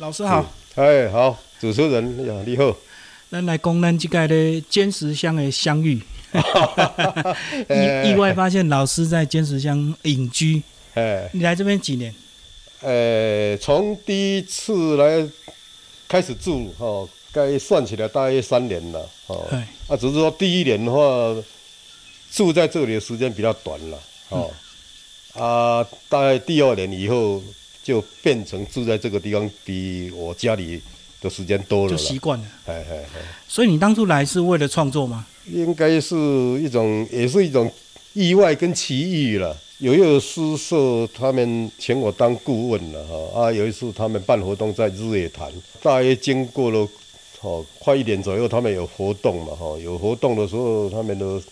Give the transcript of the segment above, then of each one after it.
老师好，哎好，主持人呀，你好。咱来讲咱这个的尖石乡的相遇，意意外发现老师在坚持乡隐居。哎，你来这边几年？呃，从第一次来开始住哈，该算起来大约三年了。哦，啊，只是说第一年的话，住在这里的时间比较短了。哦，啊，大概第二年以后。就变成住在这个地方，比我家里的时间多了。就习惯了。哎哎哎！所以你当初来是为了创作吗？应该是一种，也是一种意外跟奇遇了。有一个诗社，他们请我当顾问了哈。啊，有一次他们办活动在日月潭，大约经过了哦快一点左右，他们有活动嘛哈。有活动的时候，他们的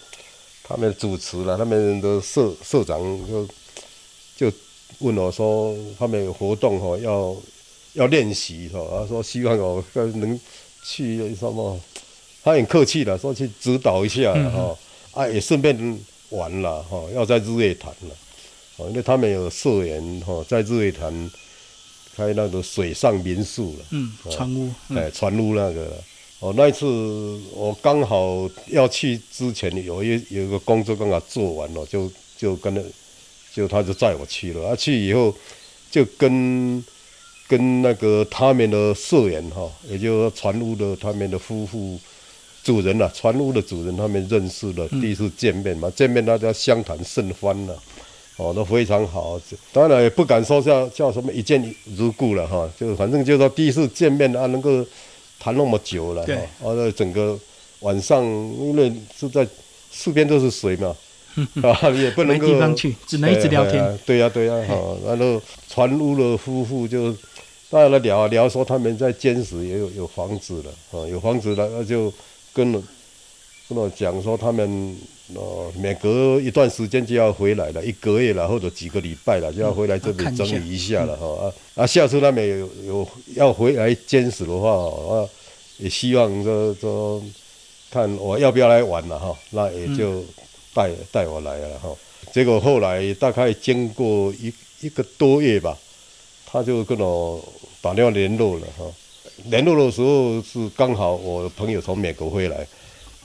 他们主持了，他们的社社长就就。问我说他们有活动哈，要要练习哈，他说希望我能去什么，他很客气的说去指导一下哈，啊也顺便玩了哈，要在日月潭了，哦，因为他们有社员哈，在日月潭开那个水上民宿了，嗯，船屋，哎，船屋那个，哦，那一次我刚好要去之前有一有一个工作刚好做完了，就就跟那。就他就载我去了，啊去以后就跟跟那个他们的社员哈，也就船屋的他们的夫妇主人呐，船屋的主人他们认识了，第一次见面嘛，见面大家相谈甚欢了，哦都非常好，当然也不敢说叫叫什么一见如故了哈，就反正就说第一次见面啊能够谈那么久了，哦那整个晚上因为是在四边都是水嘛。啊，也不能够，没地方去，只能一直聊天。对呀，对呀，哈，然后船屋的夫妇就大家来聊聊，说他们在坚石也有有房子了，啊，有房子了，那就跟跟我讲说他们呃每隔一段时间就要回来了，一个月了或者几个礼拜了就要回来这里整理一下了，哈啊啊，下次他们有有要回来坚石的话，啊，也希望说说看我要不要来玩了哈，那也就。带带我来了哈，结果后来大概经过一一个多月吧，他就跟我打电话联络了哈。联络的时候是刚好我朋友从美国回来，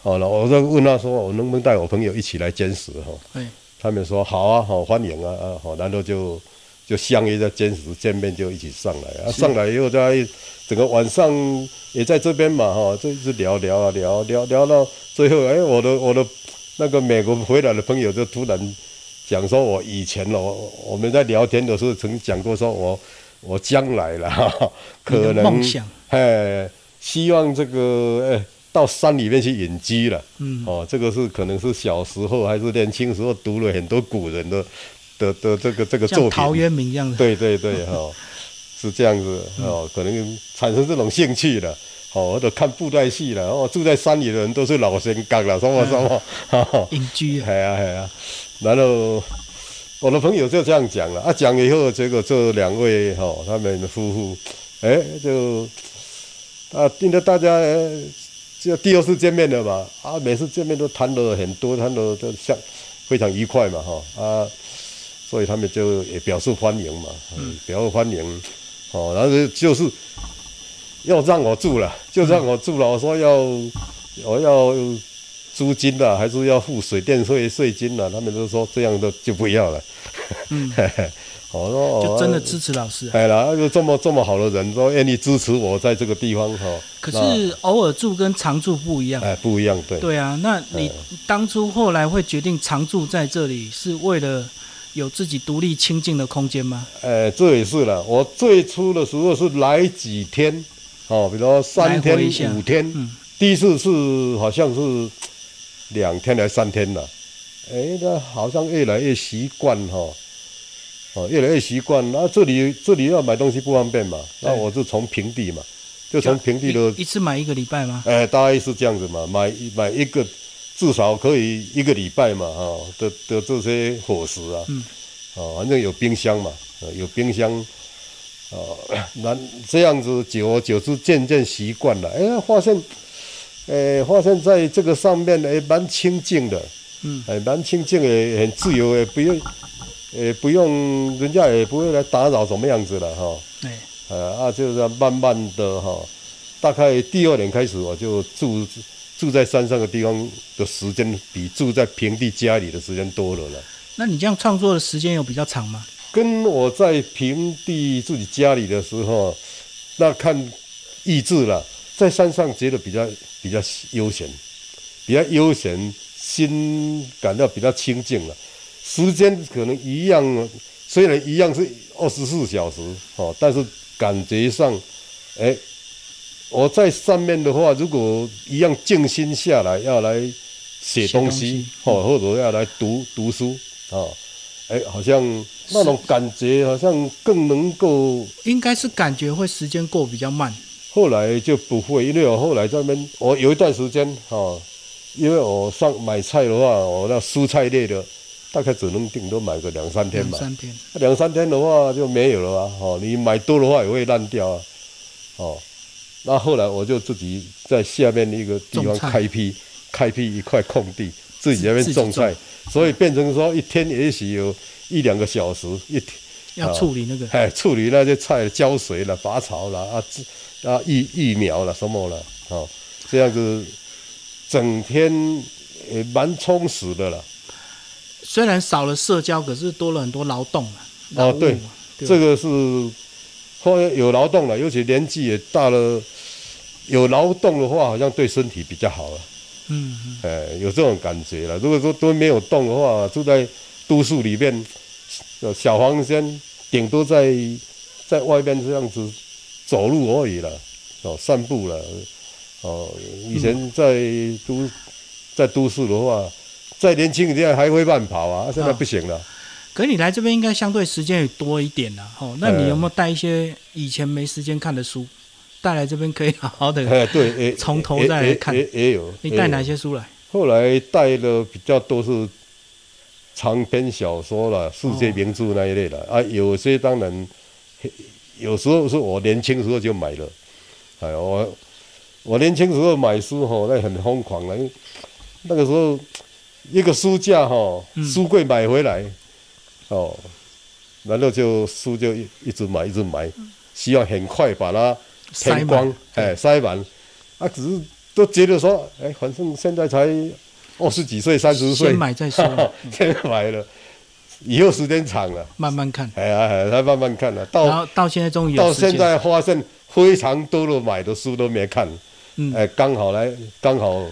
好了，我就问他说我能不能带我朋友一起来监视哈？他们说好啊，好欢迎啊啊好，然后就就相约在监视见面，就一起上来啊。上来以后在整个晚上也在这边嘛哈，就一直聊聊啊聊聊聊到最后，哎，我的我的。那个美国回来的朋友就突然讲说，我以前哦，我们在聊天的时候曾讲过，说我我将来了，可能哎，希望这个哎到山里面去隐居了。嗯，哦，这个是可能是小时候还是年轻时候读了很多古人的的的这个这个作品，陶渊明一样的。对对对，哈，是这样子哦，可能产生这种兴趣了。哦，我都看布袋戏了。哦，住在山里的人都是老仙刚了，什么什么，哈，隐居。系啊系啊。然后我的朋友就这样讲了，啊，讲以后，结果这两位哈，他们夫妇，哎，就啊，听得大家就第二次见面了嘛，啊，每次见面都谈了很多，谈的都像非常愉快嘛，哈，啊，所以他们就也表示欢迎嘛，嗯，表示欢迎，哦，然后就是。要让我住了，就让我住了。我说要，我要租金的，还是要付水电费税金的？他们都说这样的就不要了。嗯，我说就真的支持老师。哎了，就这么这么好的人，都愿意支持我在这个地方哈。可是偶尔住跟常住不一样。哎，不一样，对。对啊，那你当初后来会决定常住在这里，是为了有自己独立清静的空间吗？哎，这也是了。我最初的时候是来几天。哦，比如说三天五天，第一次是好像是两天还是三天了，哎，那好像越来越习惯哈，哦，越来越习惯。那这里这里要买东西不方便嘛，那我就从平地嘛，就从平地的一次买一个礼拜吗？哎，大概是这样子嘛，买买一个至少可以一个礼拜嘛，哈的的这些伙食啊，嗯，哦，反正有冰箱嘛，有冰箱。哦，那这样子久而久之渐渐习惯了，哎，发现，哎，发现在这个上面哎蛮清静的，嗯，哎蛮清静也很自由，也不用，也不用人家也不会来打扰，什么样子了哈？对，呃啊，就这样慢慢的哈，大概第二年开始，我就住住在山上的地方的时间，比住在平地家里的时间多了了。那你这样创作的时间有比较长吗？跟我在平地自己家里的时候，那看意志了，在山上觉得比较比较悠闲，比较悠闲，心感到比较清静了。时间可能一样，虽然一样是二十四小时哦，但是感觉上，哎，我在上面的话，如果一样静心下来，要来写东西哦，或者要来读读书啊，哎，好像那种感觉好像更能够，应该是感觉会时间过比较慢。后来就不会，因为我后来在那边，我有一段时间哦，因为我上买菜的话，我那蔬菜类的。大概只能顶多买个两三天吧，两三天，两三天的话就没有了啊！哦，你买多的话也会烂掉啊！哦，那后来我就自己在下面一个地方开辟，开辟一块空地，自己那边种菜，所以变成说一天也许有一两个小时，一天要处理那个，哎，处理那些菜，浇水了、拔草了啊、啊疫疫苗了什么了，哦，这样子整天也蛮充实的了。虽然少了社交，可是多了很多劳动啊。哦，对，这个是后有劳动了，尤其年纪也大了，有劳动的话，好像对身体比较好了。嗯嗯。哎，有这种感觉了。如果说都没有动的话，住在都市里面，小房间，顶多在在外边这样子走路而已了，哦，散步了。哦，以前在都在都市的话。再年轻一点还会慢跑啊，现在不行了。可你来这边应该相对时间也多一点了，哦。那你有没有带一些以前没时间看的书带来这边可以好好的？哎，对，从头再来看。也也有。你带哪些书来？后来带的比较多是长篇小说了，世界名著那一类的啊。有些当然有时候是我年轻时候就买了。哎，我我年轻时候买书哈，那很疯狂了，那个时候。一个书架哈，书柜买回来，哦，然后就书就一一直买一直买，希望很快把它填光，哎，塞满。啊，只是都觉得说，哎，反正现在才二十几岁、三十岁，先买再说，先买了，以后时间长了，慢慢看。哎呀，他慢慢看了，到到现在终于到现在发现非常多的买的书都没看，嗯，哎，刚好来，刚好。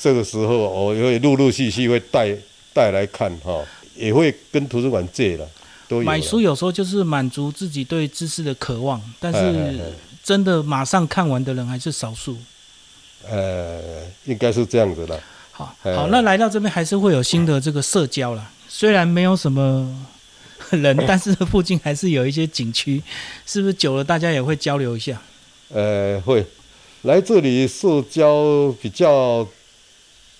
这个时候，我也会陆陆续续会带带来看哈，也会跟图书馆借了，都有。买书有时候就是满足自己对知识的渴望，但是真的马上看完的人还是少数。呃，应该是这样子的。好，好，那来到这边还是会有新的这个社交了。虽然没有什么人，但是附近还是有一些景区，是不是久了大家也会交流一下？呃，会来这里社交比较。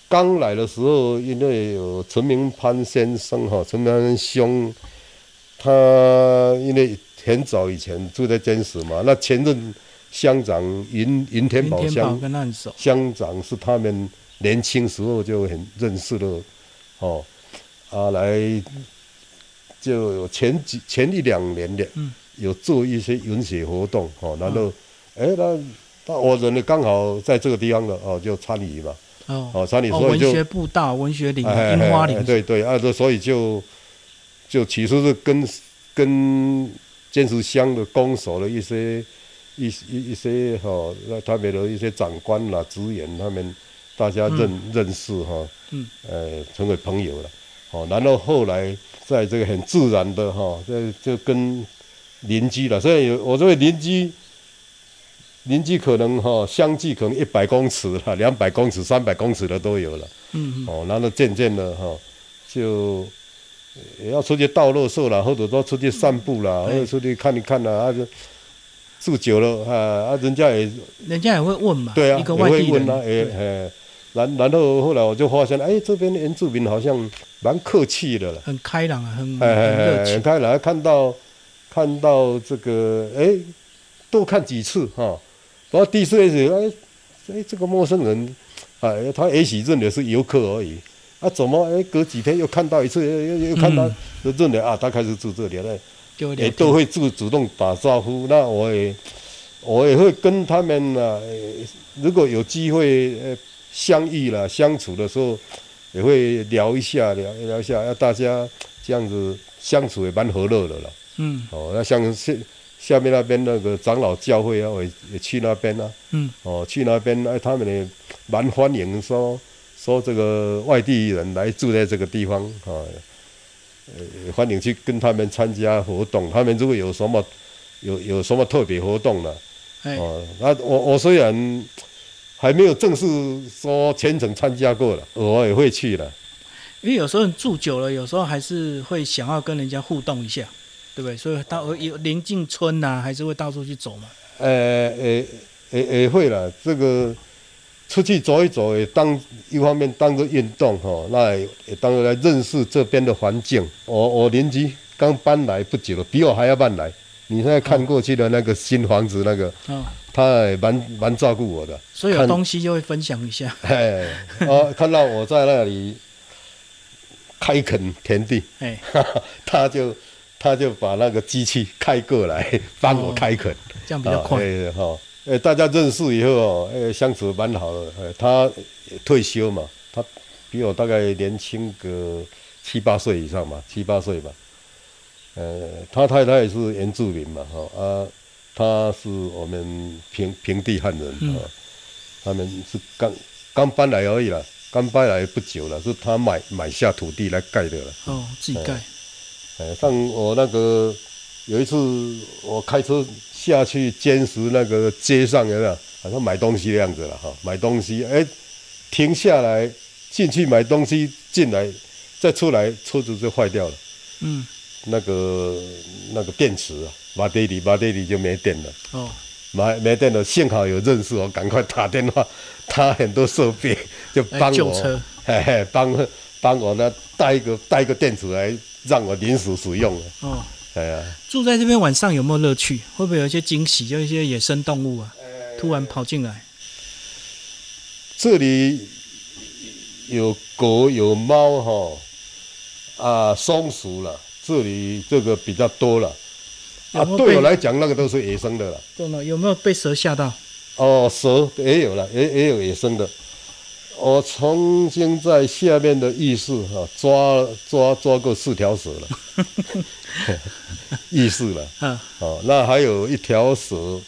刚来的时候，因为有陈明潘先生哈，陈明潘兄，他因为很早以前住在监室嘛，那前任乡长云云天宝乡乡长是他们年轻时候就很认识了，哦，啊来就有前几前一两年的，有做一些文学活动哦，然后哎那那我人呢刚好在这个地方的哦，就参与嘛。哦，所以就文学步道、文学林、樱花林，对对，啊，这所以就就其实是跟跟建筑乡的公所的一些一一一些哈，那他们的一些长官啦、职员，他们大家认认识哈，嗯，呃，成为朋友了，哦，然后后来在这个很自然的哈，这就跟邻居了，所以有我这位邻居。邻居可能哈相距可能一百公尺了，两百公尺、三百公尺的都有了。嗯嗯。哦，然后渐渐的哈，就也要出去倒垃圾了，或者说出去散步了，或者出去看一看啦，啊就住久了啊啊，人家也人家也会问嘛。对啊，也会问啊，哎哎，然然后后来我就发现，哎，这边的原住民好像蛮客气的了，很开朗啊，很很热情。开朗，看到看到这个，哎，多看几次哈。然后第一次也是，哎，哎，这个陌生人，哎，他也许认的是游客而已，啊，怎么哎，隔几天又看到一次，又又又看到，就认得啊，他开始住这里了，也都会主主动打招呼。那我也我也会跟他们呢、呃如果有机会呃相遇了相处的时候，也会聊一下聊聊一下，要大家这样子相处也蛮和乐的了。嗯哦，那像下下面那边那个长老教会啊，我也也去那边啊。嗯哦，去那边哎，他们也蛮欢迎说说这个外地人来住在这个地方啊，呃，欢迎去跟他们参加活动。他们如果有什么有有什么特别活动了，哎哦，那我我虽然还没有正式说全程参加过了，我也会去了。因为有时候你住久了，有时候还是会想要跟人家互动一下，对不对？所以到有临近村呐、还是会到处去走嘛。呃，也也也会了，这个出去走一走，也当一方面当做运动哈，那也也当做来认识这边的环境。我我邻居刚搬来不久了，比我还要慢来。你现在看过去的那个新房子，那个哦，他也蛮蛮照顾我的。所以有看东西就会分享一下。哎，哦，看到我在那里开垦田地，哎，他就他就把那个机器开过来帮我开垦。这样比较快。哎哈，哎，大家认识以后哦，哎，相处蛮好的。哎，他退休嘛，他比我大概年轻个七八岁以上嘛，七八岁吧。呃，他太太也是原住民嘛，哈啊，他是我们平平地汉人啊、嗯他们是刚刚搬来而已啦，刚搬来不久了，是他买买下土地来盖的了。哦，自己盖。呃，像我那个有一次我开车下去坚石那个街上有没有？好像买东西的样子了哈，买东西，哎，停下来进去买东西，进来再出来，车子就坏掉了，嗯，那个那个电池啊，马爹里马爹里就没电了。哦，没没电了，幸好有认识我，赶快打电话，他很多设备就帮我车，嘿嘿，帮帮我呢带一个带一个电池来让我临时使用了，哦，住在这边晚上有没有乐趣？会不会有一些惊喜？就一些野生动物啊，突然跑进来。这里有狗有猫哈，啊松鼠了，这里这个比较多了，啊有有被对我来讲那个都是野生的了，真的有没有被蛇吓到？哦蛇也有了，也也有野生的。我曾经在下面的浴室哈、抓抓抓过四条蛇了，浴室了。嗯，哦，那还有一条蛇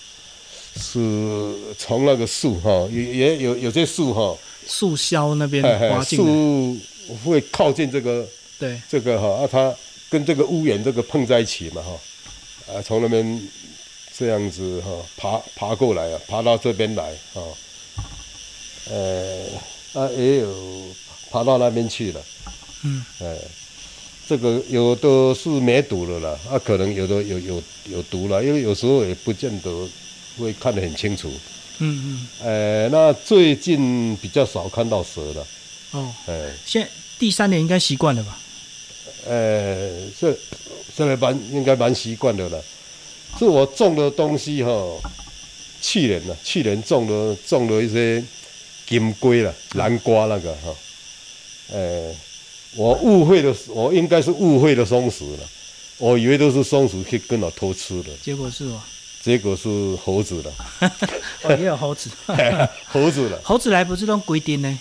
是从那个树哈，也也有有些树哈，树梢那边嘿嘿滑进来。树会靠近这个对，这个哈，啊，它跟这个屋檐这个碰在一起嘛哈，啊，从那边这样子哈爬爬过来啊，爬到这边来啊，呃，啊也有爬到那边去了，嗯，哎，这个有的是没毒的啦，啊，可能有的有有有毒了，因为有时候也不见得会看得很清楚，嗯嗯，哎，那最近比较少看到蛇了，哦，哎。现第三年应该习惯了吧？呃，这这个蛮应该蛮习惯的了。是我种的东西哈、去年呢，去年种了种了一些金龟了，南瓜那个哈、呃，我误会的，我应该是误会的松鼠了，我以为都是松鼠去跟我偷吃的，结果是我，结果是猴子了，哦也有猴子，猴子了，猴子来不是种规定呢？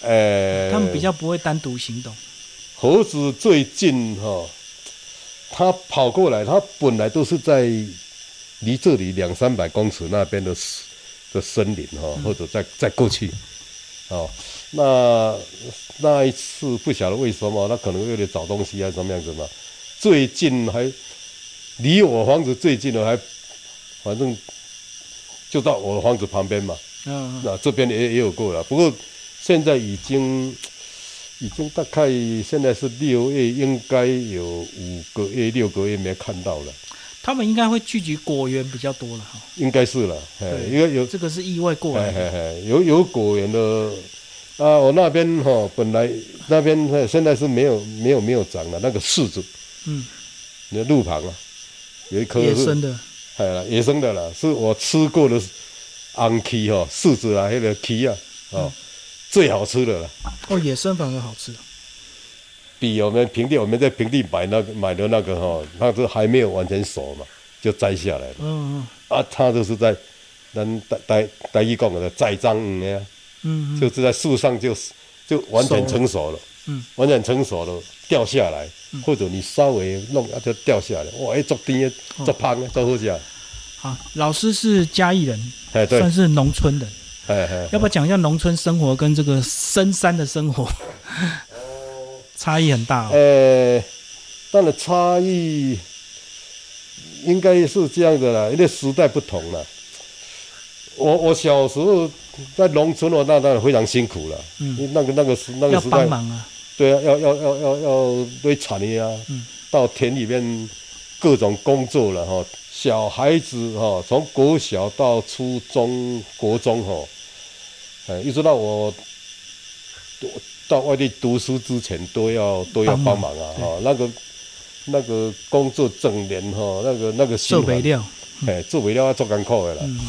呃，他们比较不会单独行动。猴子最近哈、它跑过来，它本来都是在离这里两三百公尺那边的的森林哈、或者再再过去，哦，那那一次不晓得为什么，他可能为了找东西还是什么样子嘛，最近还离我房子最近的还，反正就到我的房子旁边嘛，嗯，嗯。那这边也也有过了，不过现在已经已经大概现在是六月，应该有五个月、六个月没看到了，他们应该会聚集果园比较多了哈。应该是了，因为有这个是意外过哎来的。有有果园的啊，我那边哈、本来那边呃现在是没有没有没有长了，那个柿子，嗯，你的路旁啊，有一棵野生的。哎啦，野生的啦，是我吃过的昂皮哈，柿子啊，那个皮啊，哦，最好吃的了。哦，野生反而好吃。比我们平地我们在平地买那个买的那个哈，它是还没有完全熟嘛，就摘下来了。嗯嗯。啊，它就是在咱台台台语讲的栽赃的呀，嗯嗯，就是在树上就就完全成熟了，嗯，完全成熟了掉下来，或者你稍微弄啊就掉下来，哇，一做甜的，哦。做香的，做好吃。好，老师是嘉义人，哎，对，算是农村人，哎哎，要不要讲一下农村生活跟这个深山的生活差异很大哦？呃，当然差异应该是这样的啦，因为时代不同了。我我小时候在农村，我那当然非常辛苦了。嗯那个那个时那个时代，帮忙啊，对啊，要要要要要堆产业啊，嗯到田里面各种工作了哈。小孩子哈，从国小到初中、国中哈，哎，一直到我到外地读书之前，都要都要帮忙啊对哈。那个那个工作整年哈，那个那个辛做烦肥料，哎，做肥料要做艰苦的啦。嗯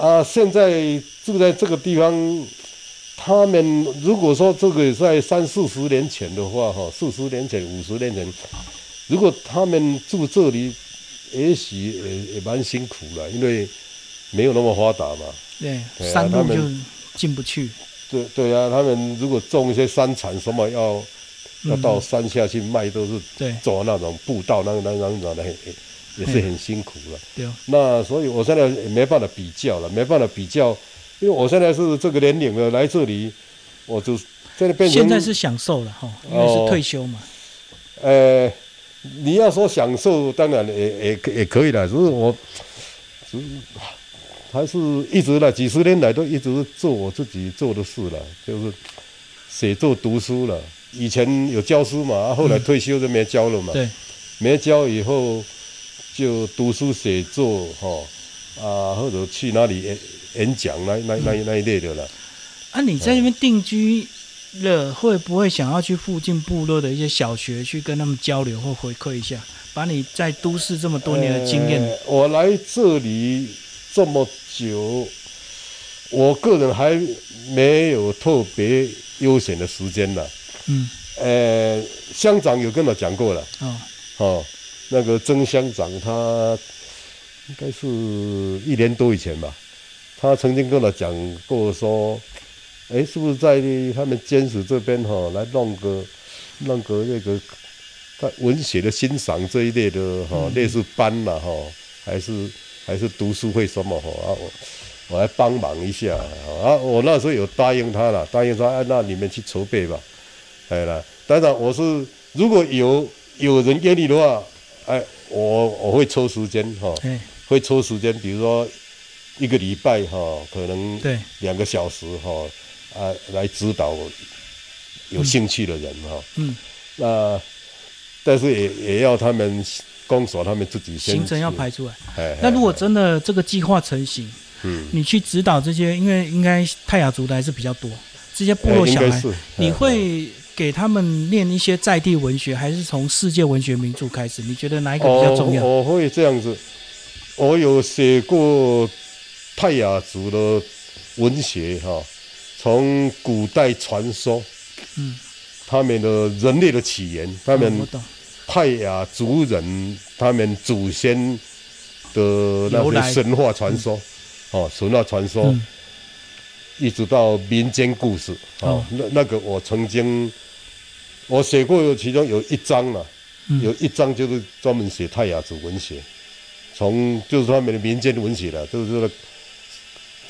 啊，现在住在这个地方，他们如果说这个在三四十年前的话，哈，四十年前、五十年前，如果他们住这里，也许也也蛮辛苦了，因为没有那么发达嘛。对，山路就进不去，对对啊，他们如果种一些山产什么要要嗯到山下去卖，都是走那种步道，那个那那那种的，也也是很辛苦了。对，那所以我现在也没办法比较了，没办法比较，因为我现在是这个年龄了，来这里，我就现在变成现在是享受了哈，因为是哦退休嘛，呃，你要说享受，当然也也也可以了，只是我，只是还是一直了，几十年来都一直做我自己做的事了，就是写作、读书了。以前有教书嘛，啊后来退休就没教了嘛。对，没教以后就读书写作哈啊，或者去哪里演演讲那那那那一类的了。啊，你在那边定居了，会不会想要去附近部落的一些小学去跟他们交流或回馈一下，把你在都市这么多年的经验，呃我来这里这么久，我个人还没有特别悠闲的时间了。嗯，呃，乡长有跟我讲过了，哦，哦，那个曾乡长他应该是一年多以前吧，他曾经跟我讲过说，哎，是不是在他们监史这边哈、来弄个弄个那个他文学的欣赏这一类的哈、类似班了哈、还是还是读书会什么哈、啊我。我来帮忙一下啊！我那时候有答应他了，答应说，哎，那你们去筹备吧。哎了，当然我是如果有有人愿意的话，哎，我我会抽时间哈、哎，会抽时间，比如说一个礼拜哈、可能对，两个小时哈、啊，来指导有兴趣的人哈、嗯，那但是也也要他们公所他们自己先行程要排出来。哎，那如果哎真的这个计划成型，嗯，你去指导这些，因为应该泰雅族的还是比较多，这些部哎落小孩，你哎会给他们念一些在地文学，还是从世界文学名著开始？你觉得哪一个比较重要？我我会这样子，我有写过泰雅族的文学哈、从古代传说，嗯，他们的人类的起源，他们懂，泰雅族人他们祖先的那些神话传说，哦，神话传说，嗯一直到民间故事，哦哦，那那个我曾经我写过，其中有一章了。嗯有一章就是专门写泰雅族文学，从就是他们的民间文学了，就是说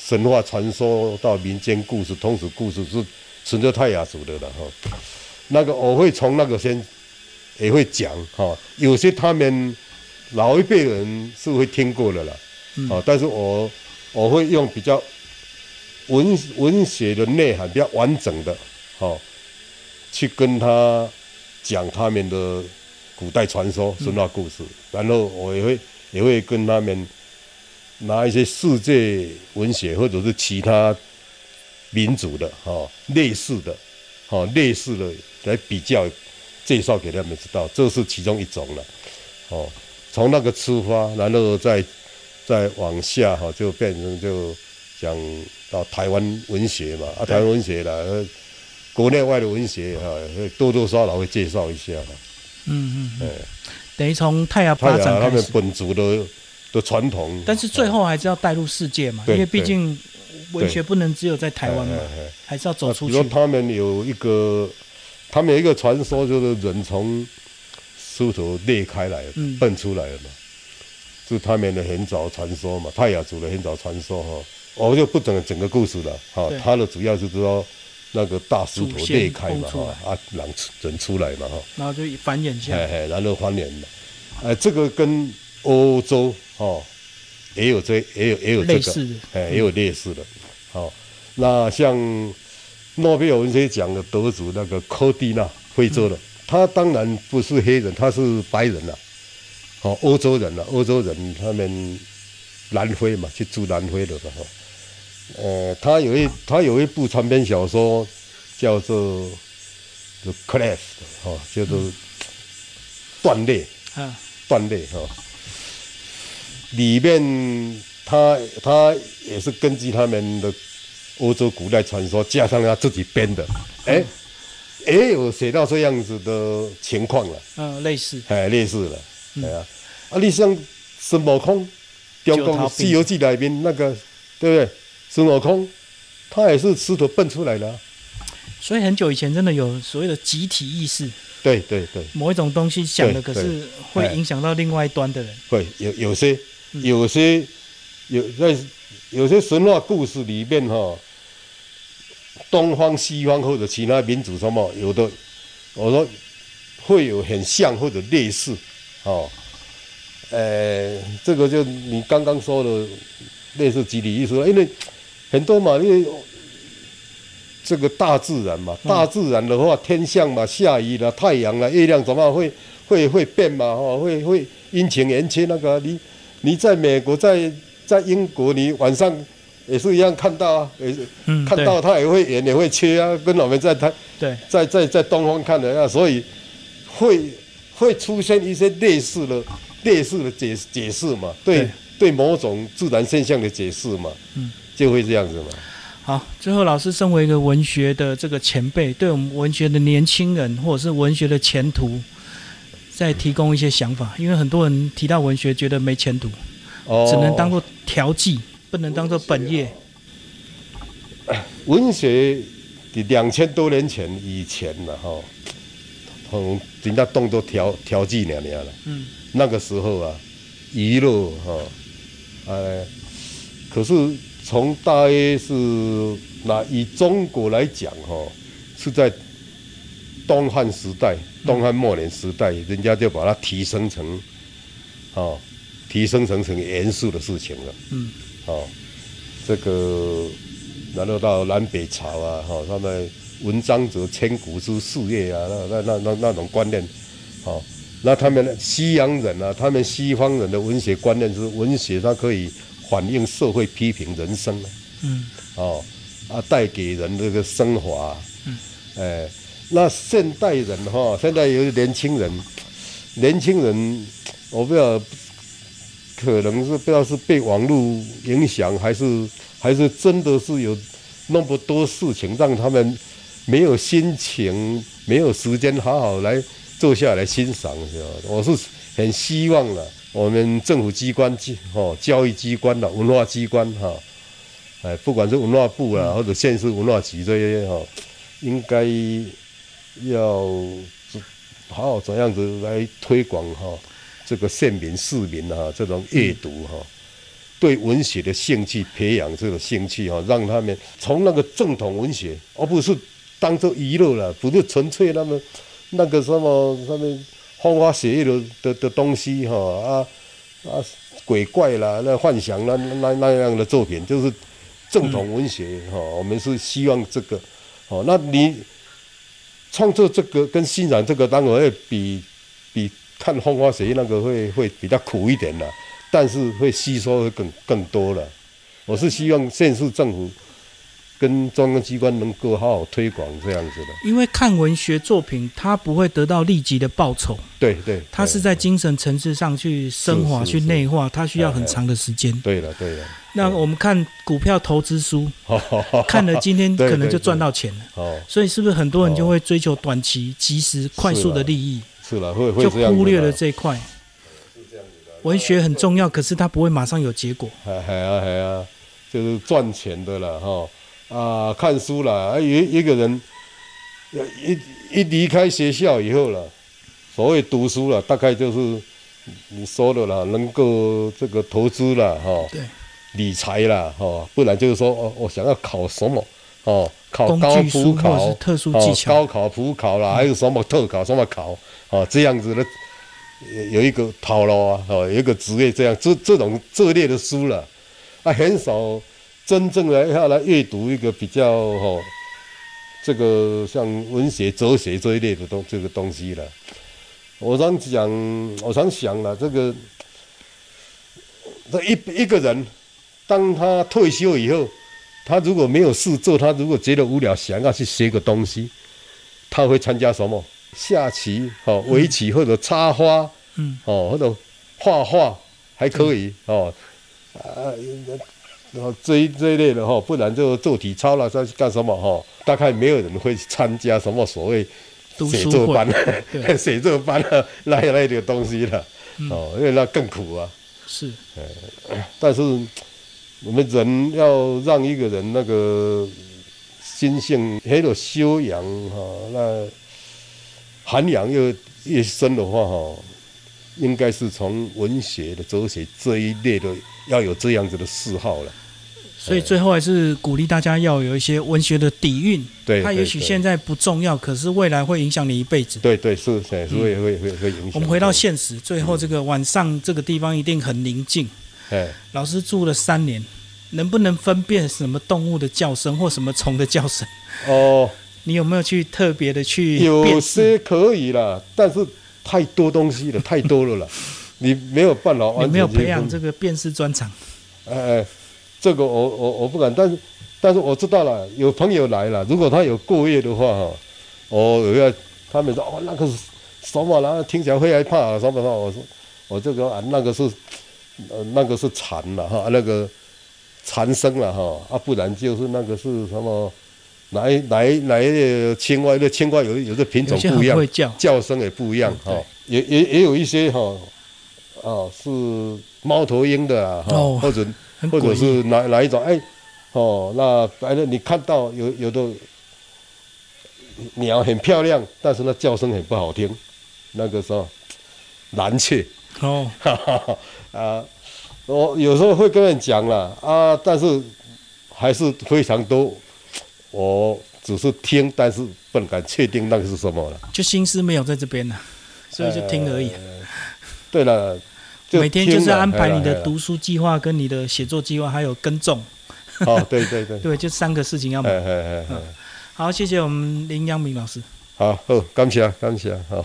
神话传说到民间故事，通史故事是纯粹泰雅族的了哈。那个我会从那个先也会讲哈，有些他们老一辈人是会听过的了，嗯。啊，但是我我会用比较文文学的内涵比较完整的，哈，去跟他讲他们的古代传说、神话故事，然后我也会也会跟他们拿一些世界文学或者是其他民族的哈、类似的哈、类似的来比较介绍给他们知道，这是其中一种了。哦。从那个出发，然后再再往下哈、就变成就讲到台湾文学嘛，啊，台湾文学了，呃国内外的文学哈，会多多少少会介绍一下。嗯嗯，哎，等于从泰雅发展他们本族的的传统，但是最后还是要带入世界嘛，因对为毕竟文学不能只有在台湾嘛还是要走出去比如。他们有一个，他们有一个传说，就是人从石头裂开来，嗯。蹦出来了嘛，是他们的很早传说嘛，泰雅族的很早传说哈。我就不整整个故事了哈。对，他的主要就是说那个大石头裂开嘛哈，啊，人出人出来嘛哈，然后就繁衍下。来。嘿嘿，然后繁衍嘛，哎，这个跟欧洲哦也有这也有也有这个。的，哎，也有类似的。好、那像诺贝尔文学奖的得主那个科蒂纳，非洲的，他当然不是黑人，他是白人了、哦、欧洲人了、欧洲人他们南非嘛，去住南非的嘛，哈、呃，他有一他有一部长篇小说叫做《The Cleft》哈，叫做断裂。啊，断裂哈，里面他他也是根据他们的欧洲古代传说，加上他自己编的，哎、也有写到这样子的情况了，嗯，类似，哎，类似了，哎呀、啊，你像孙悟空，中九桃共《兵西游记》里面那个，对不对？孙悟空他也是石头蹦出来的啊、所以很久以前真的有所谓的集体意识，对对对，某一种东西想的，可是会影响到另外一端的人。会有有些嗯。有些有在有些神话故事里面哈、东方西方或者其他民族什么有的，我说会有很像或者类似，哦，呃，这个就你刚刚说的类似集体意识，因为很多嘛，因为这个大自然嘛，大自然的话，天象嘛，下雨了，太阳了，月亮怎么会会会变嘛，哦，会会阴晴圆缺那个，你你在美国，在在英国，你晚上也是一样看到啊，也是嗯，看到他也会圆也会缺啊，跟我们在台对。在在在东方看的一样，所以会会出现一些类似的类似的解解释嘛，对对。对某种自然现象的解释嘛，嗯，就会这样子嘛。好，最后老师身为一个文学的这个前辈，对我们文学的年轻人或者是文学的前途，再提供一些想法。因为很多人提到文学，觉得没前途，哦。只能当做调剂，不能当做本业。文学的两千多年前以前了哈，从人家动作调调剂两年了。嗯，那个时候啊，娱乐哈，呃，可是从大约是那以中国来讲哈，是在东汉时代、东汉末年时代，人家就把它提升成，哦，提升成成严肃的事情了。嗯，哦，这个然后到南北朝啊，哈、他们文章则千古之事业啊，那那那那那种观念，哦，那他们西洋人啊，他们西方人的文学观念是文学它可以反映社会、批评人生啊，嗯。哦，啊，带给人这个升华，嗯，哎，那现代人哈、现在有年轻人，年轻人，我不知道，可能是不知道是被网络影响，还是还是真的是有那么多事情让他们没有心情、没有时间好好来坐下来欣赏，是吧？我是很希望了，我们政府机关、哦教育机关的文化机关哈。哎，不管是文化部啦，或者县市文化局这些哈，应该要好好怎样子来推广哈这个县民市民哈这种阅读哈，对文学的兴趣培养这个兴趣哈，让他们从那个正统文学，而不是当做娱乐了，不是纯粹那么那个什么什么风花雪月的的的东西哈啊啊鬼怪啦，那幻想那那那样的作品，就是正统文学哈、我们是希望这个，哦，那你创作这个跟欣赏这个，当然会比比看风花雪月那个会会比较苦一点啦，但是会吸收会更更多了。我是希望县市政府跟中央机关能够好好推广这样子的。因为看文学作品，它不会得到立即的报酬，对对，它是在精神层次上去升华、去内化，它需要很长的时间。对了对了，那我们看股票投资书，看了今天 可能就赚到钱了，哦，所以是不是很多人就会追求短期、及时、快速的利益，是了，会会就这样子忽略了这一块？文学很重要，可是它不会马上有结果。哎哎啊哎啊，就是赚钱的了哈啊，看书了，啊一一个人一一离开学校以后了，所谓读书了，大概就是你说的了，能够这个投资了哈，对，理财了哈，不然就是说哦，我想要考什么哦，考高普考是特殊哦技，巧，高考、普考了，还有什么特考、什么考哦，这样子的有一个套路啊，哦，有一个职业这样，这这种这类的书了，啊，很少真正的要来阅读一个比较哦，这个像文学、哲学这一类的东这个东西了。我常讲，我常想了，这个这一一个人，当他退休以后，他如果没有事做，他如果觉得无聊，想要去学个东西，他会参加什么？下棋、哦，围棋或者插花，嗯，哦，或者画画还可以哦，啊，然后这一这一类的哈、不然就做体操了，再去干什么哈、大概没有人会去参加什么所谓写作班、对。写作班啊，那 那一类的东西了，嗯。哦，因为那更苦啊。是。但是我们人要让一个人那个心性很有修养哈、那涵养又越深的话哈、应该是从文学的、哲学这一类的要有这样子的嗜好了。所以最后还是鼓励大家要有一些文学的底蕴。对，它也许对现在不重要，可是未来会影响你一辈子。对对是是是会会会会影响。我们回到现实，最后这个晚上这个地方一定很宁静。哎，老师住了三年，能不能分辨什么动物的叫声或什么虫的叫声？哦，你有没有去特别的去有？些可以啦，但是太多东西了，太多了啦，你没有办法完全你没有培养这个辨识专长？哎，哎这个我我我不敢，但是但是我知道了，有朋友来了，如果他有过夜的话哈，我有要他们说哦那个是什么啦，听起来会害怕啊什么什么，我说我这个啊那个是呃那个是蝉了哈，那个蝉声了哈，啊不然就是那个是什么哪一哪一哪一青蛙，那青蛙有有的品种不一样，叫，叫声也不一样对哈，也也也有一些哈，啊是猫头鹰的啊哈，哦或者或者。是哪哪一种？哎，哦，那反正你看到有有的鸟很漂亮，但是那叫声很不好听，那个时候蓝雀，哦，哈哈哈啊，我有时候会跟人讲了啊，但是还是非常多，我只是听，但是不敢确定那个是什么了。就心思没有在这边呢，所以就听而已。对了，就每天就是安排你的读书计划、跟你的写作计划，还有耕种，哦，对对对，对，就三个事情要哎忙。好，谢谢我们林阳明老师。好，好，感谢感谢，好。